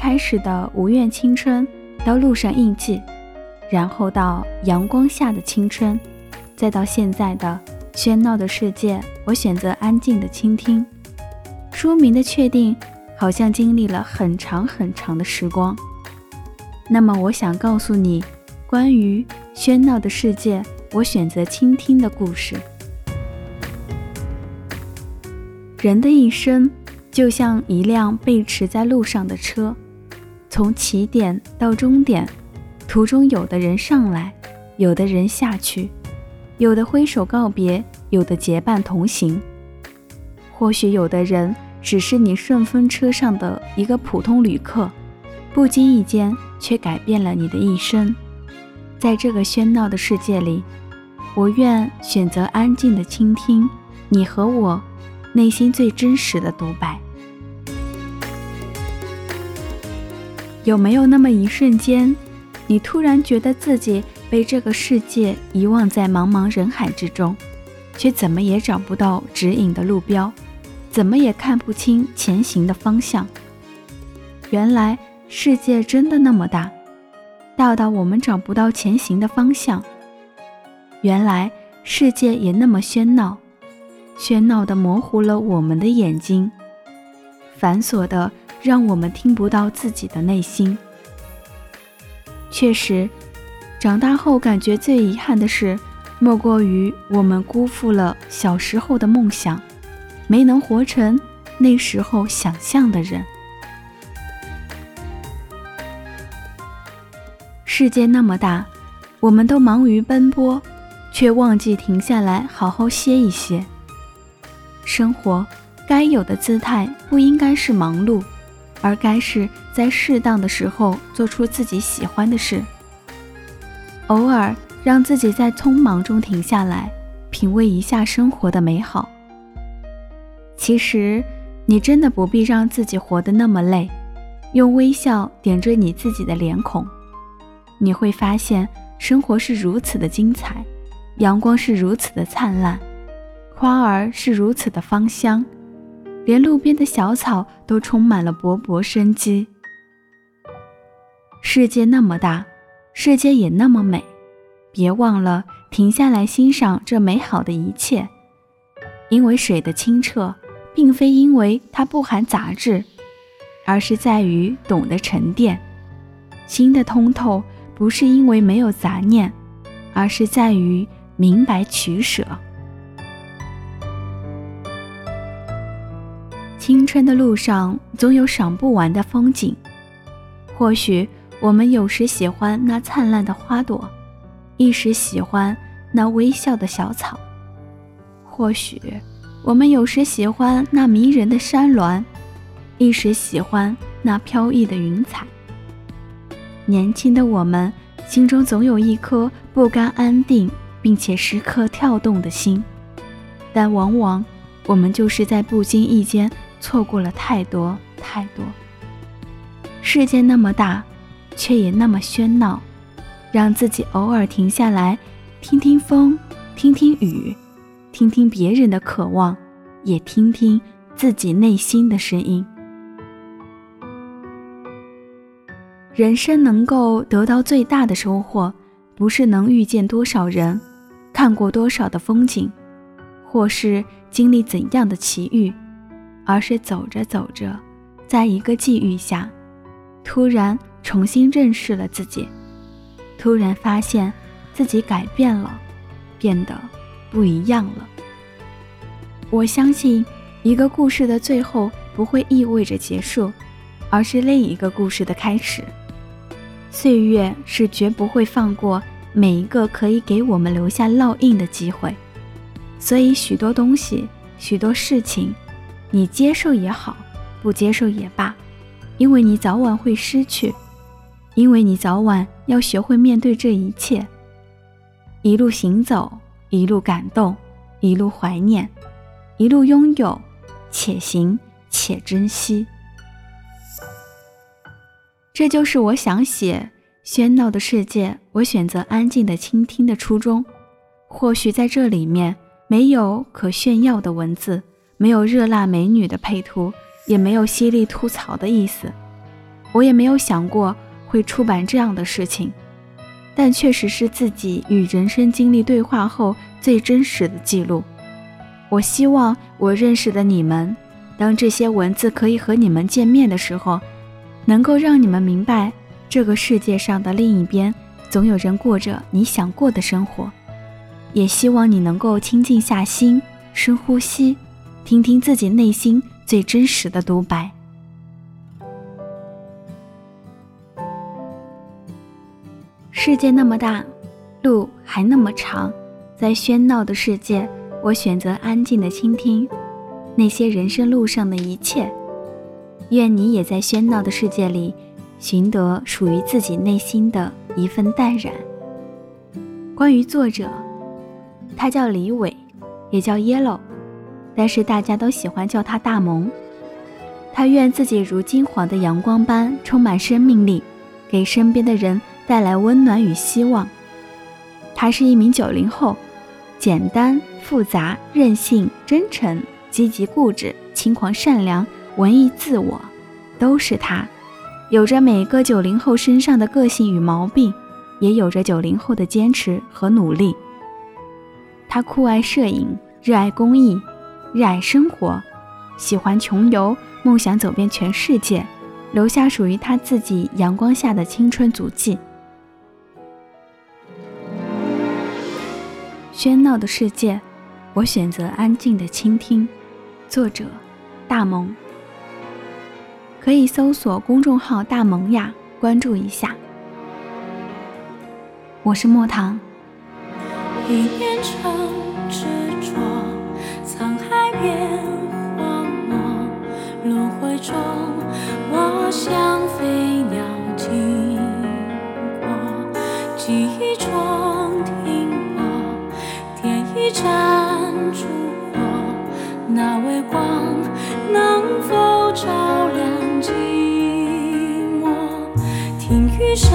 开始的无怨青春，到路上印记，然后到阳光下的青春，再到现在的喧闹的世界，我选择安静的倾听。书名的确定，好像经历了很长很长的时光。那么，我想告诉你，关于喧闹的世界，我选择倾听的故事。人的一生。就像一辆被驰在路上的车，从起点到终点，途中有的人上来，有的人下去，有的挥手告别，有的结伴同行。或许有的人只是你顺风车上的一个普通旅客，不经意间却改变了你的一生。在这个喧闹的世界里，我愿选择安静的倾听你和我。内心最真实的独白，有没有那么一瞬间，你突然觉得自己被这个世界遗忘在茫茫人海之中，却怎么也找不到指引的路标，怎么也看不清前行的方向？原来世界真的那么大，大到我们找不到前行的方向。原来世界也那么喧闹。喧闹的模糊了我们的眼睛，繁琐的让我们听不到自己的内心。确实，长大后感觉最遗憾的事，莫过于我们辜负了小时候的梦想，没能活成那时候想象的人。世界那么大，我们都忙于奔波，却忘记停下来好好歇一歇。生活该有的姿态不应该是忙碌，而该是在适当的时候做出自己喜欢的事。偶尔让自己在匆忙中停下来，品味一下生活的美好。其实，你真的不必让自己活得那么累，用微笑点缀你自己的脸孔，你会发现生活是如此的精彩，阳光是如此的灿烂。花儿是如此的芳香，连路边的小草都充满了勃勃生机。世界那么大，世界也那么美，别忘了停下来欣赏这美好的一切。因为水的清澈，并非因为它不含杂质，而是在于懂得沉淀。心的通透，不是因为没有杂念，而是在于明白取舍。青春的路上总有赏不完的风景，或许我们有时喜欢那灿烂的花朵，一时喜欢那微笑的小草；或许我们有时喜欢那迷人的山峦，一时喜欢那飘逸的云彩。年轻的我们心中总有一颗不甘安定并且时刻跳动的心，但往往我们就是在不经意间。错过了太多太多。世界那么大，却也那么喧闹，让自己偶尔停下来，听听风，听听雨，听听别人的渴望，也听听自己内心的声音。人生能够得到最大的收获，不是能遇见多少人，看过多少的风景，或是经历怎样的奇遇。而是走着走着，在一个际遇下，突然重新认识了自己，突然发现自己改变了，变得不一样了。我相信，一个故事的最后不会意味着结束，而是另一个故事的开始。岁月是绝不会放过每一个可以给我们留下烙印的机会，所以许多东西，许多事情。你接受也好，不接受也罢，因为你早晚会失去，因为你早晚要学会面对这一切。一路行走，一路感动，一路怀念，一路拥有，且行且珍惜。这就是我想写喧闹的世界，我选择安静的倾听的初衷。或许在这里面没有可炫耀的文字。没有热辣美女的配图，也没有犀利吐槽的意思，我也没有想过会出版这样的事情，但确实是自己与人生经历对话后最真实的记录。我希望我认识的你们，当这些文字可以和你们见面的时候，能够让你们明白，这个世界上的另一边，总有人过着你想过的生活。也希望你能够清静下心，深呼吸，听听自己内心最真实的独白。世界那么大，路还那么长，在喧闹的世界，我选择安静的倾听那些人生路上的一切。愿你也在喧闹的世界里，寻得属于自己内心的一份淡然。关于作者，他叫李伟，也叫 Yellow，但是大家都喜欢叫他大萌。他愿自己如金黄的阳光般充满生命力，给身边的人。带来温暖与希望。他是一名九零后，简单、复杂、任性、真诚、积极、固执、轻狂、善良、文艺、自我，都是他。有着每个九零后身上的个性与毛病，也有着九零后的坚持和努力。他酷爱摄影，热爱公益，热爱生活，喜欢穷游，梦想走遍全世界，留下属于他自己阳光下的青春足迹。喧闹的世界，我选择安静的倾听。作者：大萌。可以搜索公众号“大萌呀”，关注一下。我是莫唐。一念成执着，像飞鸟经过，记忆中停。泊，点一盏烛火，那微光能否照亮寂寞？听雨声